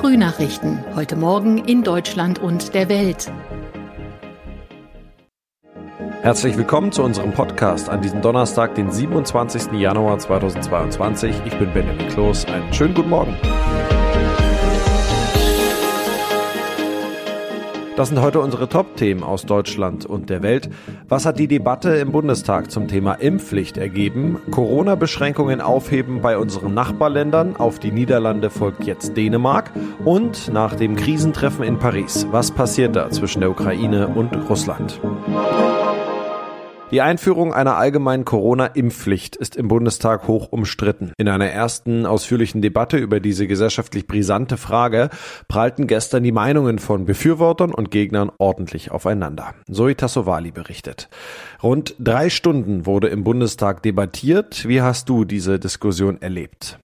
Frühnachrichten. Heute Morgen in Deutschland und der Welt. Herzlich willkommen zu unserem Podcast an diesem Donnerstag, den 27. Januar 2022. Ich bin Benjamin Kloß. Einen schönen guten Morgen. Das sind heute unsere Top-Themen aus Deutschland und der Welt. Was hat die Debatte im Bundestag zum Thema Impfpflicht ergeben? Corona-Beschränkungen aufheben bei unseren Nachbarländern. Auf die Niederlande folgt jetzt Dänemark. Und nach dem Krisentreffen in Paris. Was passiert da zwischen der Ukraine und Russland? Die Einführung einer allgemeinen Corona-Impfpflicht ist im Bundestag hoch umstritten. In einer ersten ausführlichen Debatte über diese gesellschaftlich brisante Frage prallten gestern die Meinungen von Befürwortern und Gegnern ordentlich aufeinander. Zoe Tassovali berichtet. Rund drei Stunden wurde im Bundestag debattiert. Wie hast du diese Diskussion erlebt?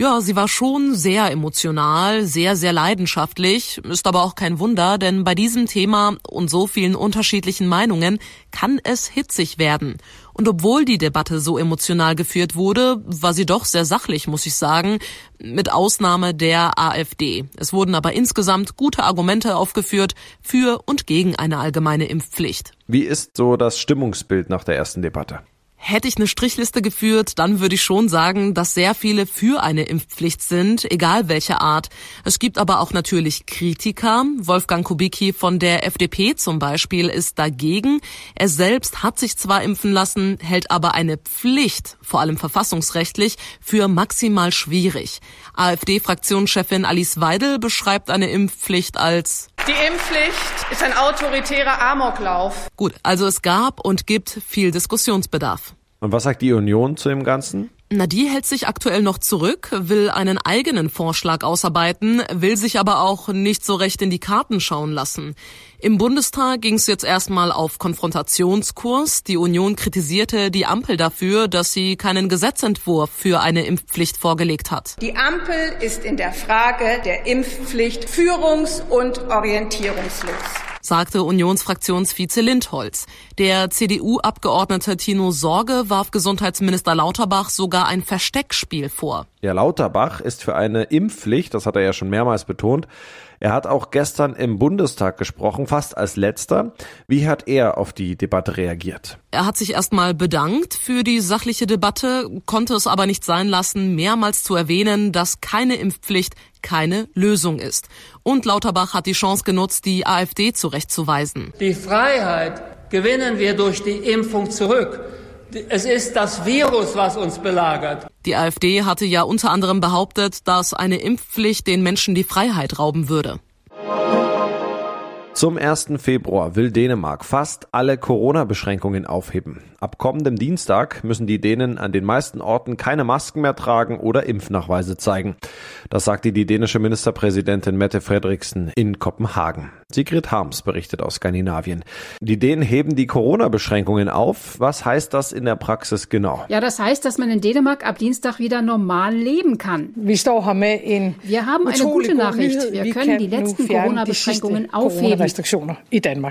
Ja, sie war schon sehr emotional, sehr, sehr leidenschaftlich, ist aber auch kein Wunder, denn bei diesem Thema und so vielen unterschiedlichen Meinungen kann es hitzig werden. Und obwohl die Debatte so emotional geführt wurde, war sie doch sehr sachlich, muss ich sagen, mit Ausnahme der AfD. Es wurden aber insgesamt gute Argumente aufgeführt für und gegen eine allgemeine Impfpflicht. Wie ist so das Stimmungsbild nach der ersten Debatte? Hätte ich eine Strichliste geführt, dann würde ich schon sagen, dass sehr viele für eine Impfpflicht sind, egal welche Art. Es gibt aber auch natürlich Kritiker. Wolfgang Kubicki von der FDP zum Beispiel ist dagegen. Er selbst hat sich zwar impfen lassen, hält aber eine Pflicht, vor allem verfassungsrechtlich, für maximal schwierig. AfD-Fraktionschefin Alice Weidel beschreibt eine Impfpflicht als die Impfpflicht ist ein autoritärer Amoklauf. Gut, also es gab und gibt viel Diskussionsbedarf. Und was sagt die Union zu dem Ganzen? Na, die hält sich aktuell noch zurück, will einen eigenen Vorschlag ausarbeiten, will sich aber auch nicht so recht in die Karten schauen lassen. Im Bundestag ging es jetzt erstmal auf Konfrontationskurs. Die Union kritisierte die Ampel dafür, dass sie keinen Gesetzentwurf für eine Impfpflicht vorgelegt hat. Die Ampel ist in der Frage der Impfpflicht führungs- und orientierungslos sagte Unionsfraktionsvize Lindholz. Der CDU-Abgeordnete Tino Sorge warf Gesundheitsminister Lauterbach sogar ein Versteckspiel vor. Ja, Lauterbach ist für eine Impfpflicht, das hat er ja schon mehrmals betont, er hat auch gestern im Bundestag gesprochen, fast als letzter. Wie hat er auf die Debatte reagiert? Er hat sich erstmal bedankt für die sachliche Debatte, konnte es aber nicht sein lassen, mehrmals zu erwähnen, dass keine Impfpflicht keine Lösung ist. Und Lauterbach hat die Chance genutzt, die AfD zurechtzuweisen. Die Freiheit gewinnen wir durch die Impfung zurück. Es ist das Virus, was uns belagert. Die AfD hatte ja unter anderem behauptet, dass eine Impfpflicht den Menschen die Freiheit rauben würde. Zum 1. Februar will Dänemark fast alle Corona-Beschränkungen aufheben. Ab kommendem Dienstag müssen die Dänen an den meisten Orten keine Masken mehr tragen oder Impfnachweise zeigen. Das sagte die dänische Ministerpräsidentin Mette Frederiksen in Kopenhagen. Sigrid Harms berichtet aus Skandinavien. Die Dänen heben die Corona-Beschränkungen auf. Was heißt das in der Praxis genau? Ja, das heißt, dass man in Dänemark ab Dienstag wieder normal leben kann. Wir haben eine gute Nachricht. Wir können die letzten Corona-Beschränkungen aufheben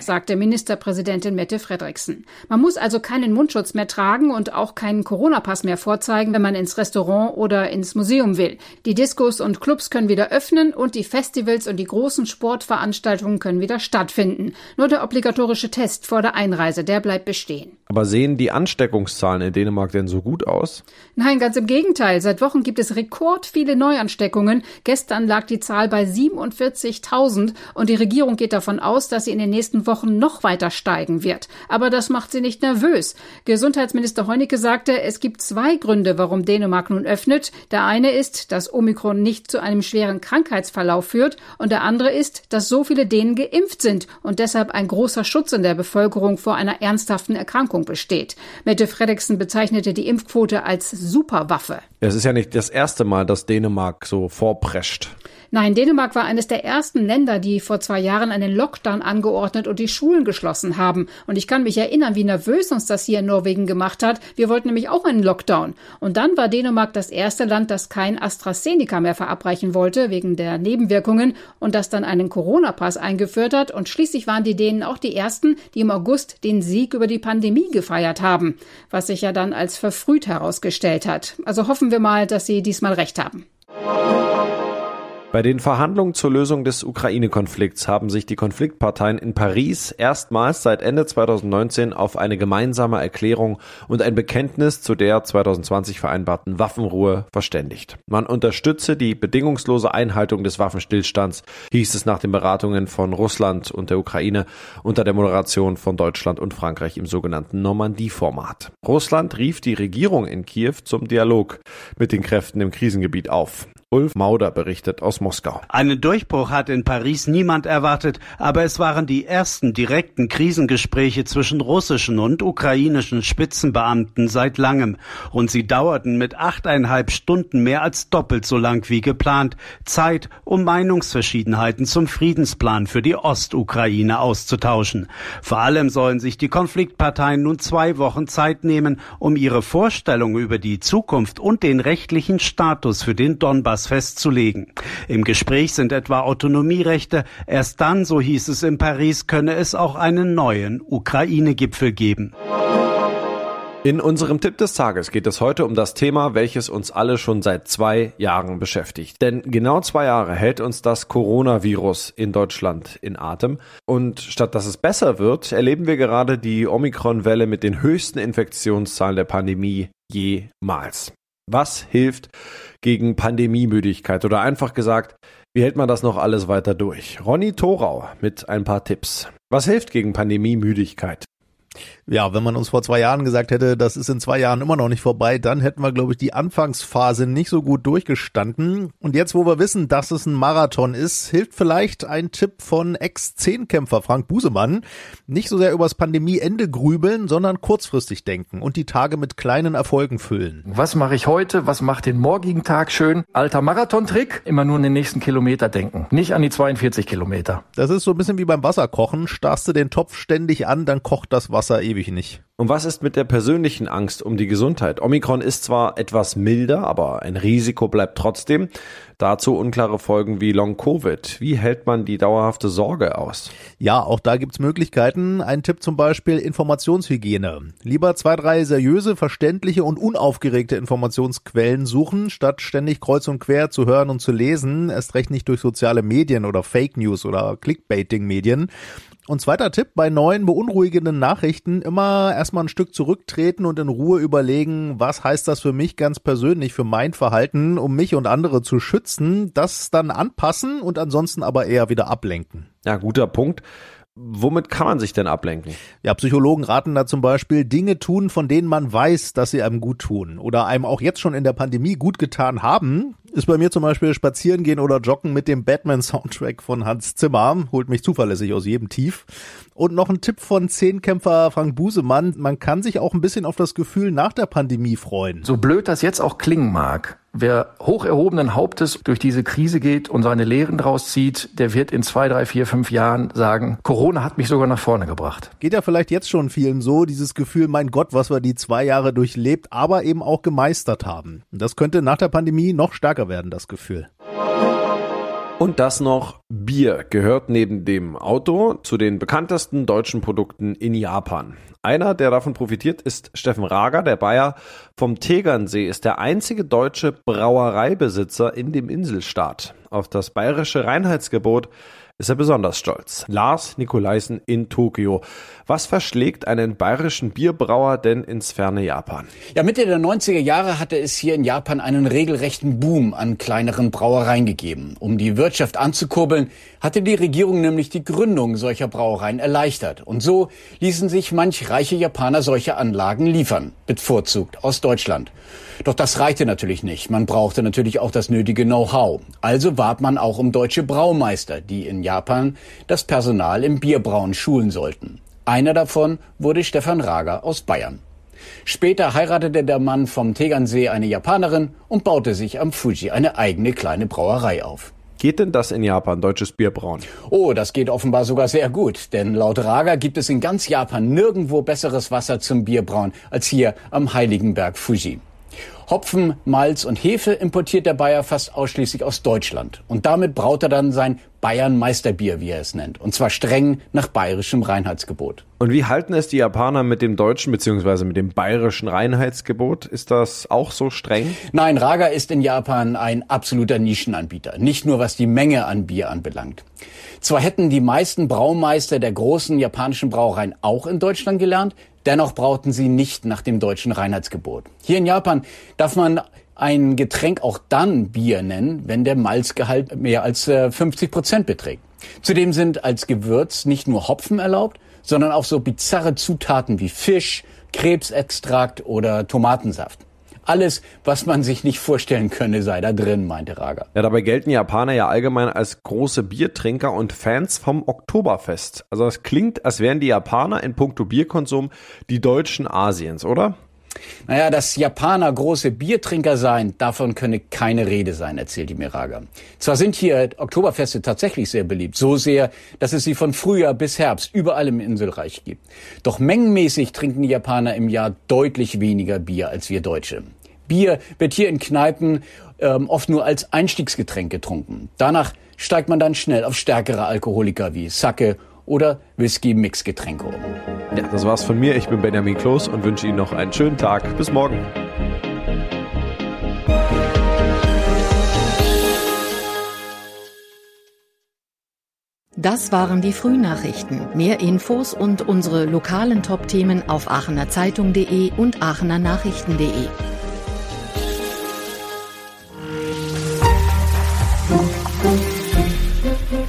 sagte Ministerpräsidentin Mette Frederiksen. Man muss also keinen Mundschutz mehr tragen und auch keinen Corona-Pass mehr vorzeigen, wenn man ins Restaurant oder ins Museum will. Die Diskos und Clubs können wieder öffnen und die Festivals und die großen Sportveranstaltungen können wieder stattfinden. Nur der obligatorische Test vor der Einreise, der bleibt bestehen. Aber sehen die Ansteckungszahlen in Dänemark denn so gut aus? Nein, ganz im Gegenteil. Seit Wochen gibt es rekord viele Neuansteckungen. Gestern lag die Zahl bei 47.000 und die Regierung geht davon aus, dass sie in den nächsten Wochen noch weiter steigen wird. Aber das macht sie nicht nervös. Gesundheitsminister Heunicke sagte, es gibt zwei Gründe, warum Dänemark nun öffnet. Der eine ist, dass Omikron nicht zu einem schweren Krankheitsverlauf führt und der andere ist, dass so viele Dänen geimpft sind und deshalb ein großer Schutz in der Bevölkerung vor einer ernsthaften Erkrankung besteht. Mette Fredriksen bezeichnete die Impfquote als Superwaffe. Es ist ja nicht das erste Mal, dass Dänemark so vorprescht. Nein, Dänemark war eines der ersten Länder, die vor zwei Jahren einen Lockdown angeordnet und die Schulen geschlossen haben. Und ich kann mich erinnern, wie nervös uns das hier in Norwegen gemacht hat. Wir wollten nämlich auch einen Lockdown. Und dann war Dänemark das erste Land, das kein AstraZeneca mehr verabreichen wollte, wegen der Nebenwirkungen, und das dann einen Corona-Pass eingeführt hat. Und schließlich waren die Dänen auch die ersten, die im August den Sieg über die Pandemie gefeiert haben, was sich ja dann als verfrüht herausgestellt hat. Also hoffen wir mal, dass sie diesmal recht haben. Bei den Verhandlungen zur Lösung des Ukraine-Konflikts haben sich die Konfliktparteien in Paris erstmals seit Ende 2019 auf eine gemeinsame Erklärung und ein Bekenntnis zu der 2020 vereinbarten Waffenruhe verständigt. Man unterstütze die bedingungslose Einhaltung des Waffenstillstands, hieß es nach den Beratungen von Russland und der Ukraine unter der Moderation von Deutschland und Frankreich im sogenannten Normandie-Format. Russland rief die Regierung in Kiew zum Dialog mit den Kräften im Krisengebiet auf. Ulf Mauder berichtet aus Moskau. Einen Durchbruch hat in Paris niemand erwartet, aber es waren die ersten direkten Krisengespräche zwischen russischen und ukrainischen Spitzenbeamten seit langem. Und sie dauerten mit achteinhalb Stunden mehr als doppelt so lang wie geplant. Zeit, um Meinungsverschiedenheiten zum Friedensplan für die Ostukraine auszutauschen. Vor allem sollen sich die Konfliktparteien nun zwei Wochen Zeit nehmen, um ihre Vorstellungen über die Zukunft und den rechtlichen Status für den Donbass Europas festzulegen. Im Gespräch sind etwa Autonomierechte. Erst dann, so hieß es in Paris, könne es auch einen neuen Ukraine-Gipfel geben. In unserem Tipp des Tages geht es heute um das Thema, welches uns alle schon seit zwei Jahren beschäftigt. Denn genau zwei Jahre hält uns das Coronavirus in Deutschland in Atem. Und statt dass es besser wird, erleben wir gerade die Omikron-Welle mit den höchsten Infektionszahlen der Pandemie jemals. Was hilft gegen Pandemiemüdigkeit? Oder einfach gesagt, wie hält man das noch alles weiter durch? Ronny Thorau mit ein paar Tipps. Was hilft gegen Pandemiemüdigkeit? Ja, wenn man uns vor zwei Jahren gesagt hätte, das ist in zwei Jahren immer noch nicht vorbei, dann hätten wir, glaube ich, die Anfangsphase nicht so gut durchgestanden. Und jetzt, wo wir wissen, dass es ein Marathon ist, hilft vielleicht ein Tipp von Ex-Zehnkämpfer Frank Busemann. Nicht so sehr übers Pandemieende grübeln, sondern kurzfristig denken und die Tage mit kleinen Erfolgen füllen. Was mache ich heute? Was macht den morgigen Tag schön? Alter Marathon-Trick? Immer nur an den nächsten Kilometer denken. Nicht an die 42 Kilometer. Das ist so ein bisschen wie beim Wasserkochen. Starrst du den Topf ständig an, dann kocht das Wasser ewig ewig nicht. Und was ist mit der persönlichen Angst um die Gesundheit? Omikron ist zwar etwas milder, aber ein Risiko bleibt trotzdem. Dazu unklare Folgen wie Long-Covid. Wie hält man die dauerhafte Sorge aus? Ja, auch da gibt's Möglichkeiten. Ein Tipp zum Beispiel Informationshygiene. Lieber zwei, drei seriöse, verständliche und unaufgeregte Informationsquellen suchen, statt ständig kreuz und quer zu hören und zu lesen. Erst recht nicht durch soziale Medien oder Fake News oder Clickbaiting-Medien. Und zweiter Tipp, bei neuen beunruhigenden Nachrichten immer erstmal ein Stück zurücktreten und in Ruhe überlegen, was heißt das für mich ganz persönlich, für mein Verhalten, um mich und andere zu schützen, das dann anpassen und ansonsten aber eher wieder ablenken. Ja, guter Punkt. Womit kann man sich denn ablenken? Ja, Psychologen raten da zum Beispiel Dinge tun, von denen man weiß, dass sie einem gut tun oder einem auch jetzt schon in der Pandemie gut getan haben. Ist bei mir zum Beispiel spazieren gehen oder joggen mit dem Batman-Soundtrack von Hans Zimmer. Holt mich zuverlässig aus jedem Tief. Und noch ein Tipp von Zehnkämpfer Frank Busemann. Man kann sich auch ein bisschen auf das Gefühl nach der Pandemie freuen. So blöd das jetzt auch klingen mag. Wer hoch erhobenen Hauptes durch diese Krise geht und seine Lehren draus zieht, der wird in zwei, drei, vier, fünf Jahren sagen, Corona hat mich sogar nach vorne gebracht. Geht ja vielleicht jetzt schon vielen so, dieses Gefühl, mein Gott, was wir die zwei Jahre durchlebt, aber eben auch gemeistert haben. Das könnte nach der Pandemie noch stärker werden, das Gefühl. Und das noch Bier gehört neben dem Auto zu den bekanntesten deutschen Produkten in Japan. Einer, der davon profitiert, ist Steffen Rager, der Bayer vom Tegernsee, ist der einzige deutsche Brauereibesitzer in dem Inselstaat. Auf das bayerische Reinheitsgebot ist er besonders stolz. Lars Nikolaisen in Tokio. Was verschlägt einen bayerischen Bierbrauer denn ins ferne Japan? Ja, Mitte der 90er Jahre hatte es hier in Japan einen regelrechten Boom an kleineren Brauereien gegeben. Um die Wirtschaft anzukurbeln, hatte die Regierung nämlich die Gründung solcher Brauereien erleichtert. Und so ließen sich manch reiche Japaner solche Anlagen liefern, bevorzugt aus Deutschland. Doch das reichte natürlich nicht. Man brauchte natürlich auch das nötige Know-how. Also warb man auch um deutsche Braumeister, die in Japan das Personal im Bierbrauen schulen sollten. Einer davon wurde Stefan Rager aus Bayern. Später heiratete der Mann vom Tegernsee eine Japanerin und baute sich am Fuji eine eigene kleine Brauerei auf. Geht denn das in Japan, deutsches Bierbrauen? Oh, das geht offenbar sogar sehr gut, denn laut Raga gibt es in ganz Japan nirgendwo besseres Wasser zum Bierbrauen als hier am Heiligenberg Fuji. Hopfen, Malz und Hefe importiert der Bayer fast ausschließlich aus Deutschland. Und damit braut er dann sein Bayern Meisterbier, wie er es nennt. Und zwar streng nach bayerischem Reinheitsgebot. Und wie halten es die Japaner mit dem deutschen bzw. mit dem bayerischen Reinheitsgebot? Ist das auch so streng? Nein, Raga ist in Japan ein absoluter Nischenanbieter. Nicht nur was die Menge an Bier anbelangt. Zwar hätten die meisten Braumeister der großen japanischen Brauereien auch in Deutschland gelernt, dennoch brauten sie nicht nach dem deutschen Reinheitsgebot. Hier in Japan darf man ein Getränk auch dann Bier nennen, wenn der Malzgehalt mehr als 50 äh, Prozent beträgt. Zudem sind als Gewürz nicht nur Hopfen erlaubt, sondern auch so bizarre Zutaten wie Fisch, Krebsextrakt oder Tomatensaft. Alles, was man sich nicht vorstellen könne, sei da drin, meinte Raga. Ja, dabei gelten Japaner ja allgemein als große Biertrinker und Fans vom Oktoberfest. Also das klingt, als wären die Japaner in puncto Bierkonsum die Deutschen Asiens, oder? Naja, dass Japaner große Biertrinker seien, davon könne keine Rede sein, erzählt die Miraga. Zwar sind hier Oktoberfeste tatsächlich sehr beliebt, so sehr, dass es sie von Frühjahr bis Herbst überall im Inselreich gibt. Doch mengenmäßig trinken die Japaner im Jahr deutlich weniger Bier als wir Deutsche. Bier wird hier in Kneipen ähm, oft nur als Einstiegsgetränk getrunken. Danach steigt man dann schnell auf stärkere Alkoholiker wie Sake oder Whisky-Mixgetränke um. Ja, das war's von mir. Ich bin Benjamin Kloß und wünsche Ihnen noch einen schönen Tag. Bis morgen. Das waren die Frühnachrichten. Mehr Infos und unsere lokalen Top-Themen auf aachenerzeitung.de und aachenernachrichten.de.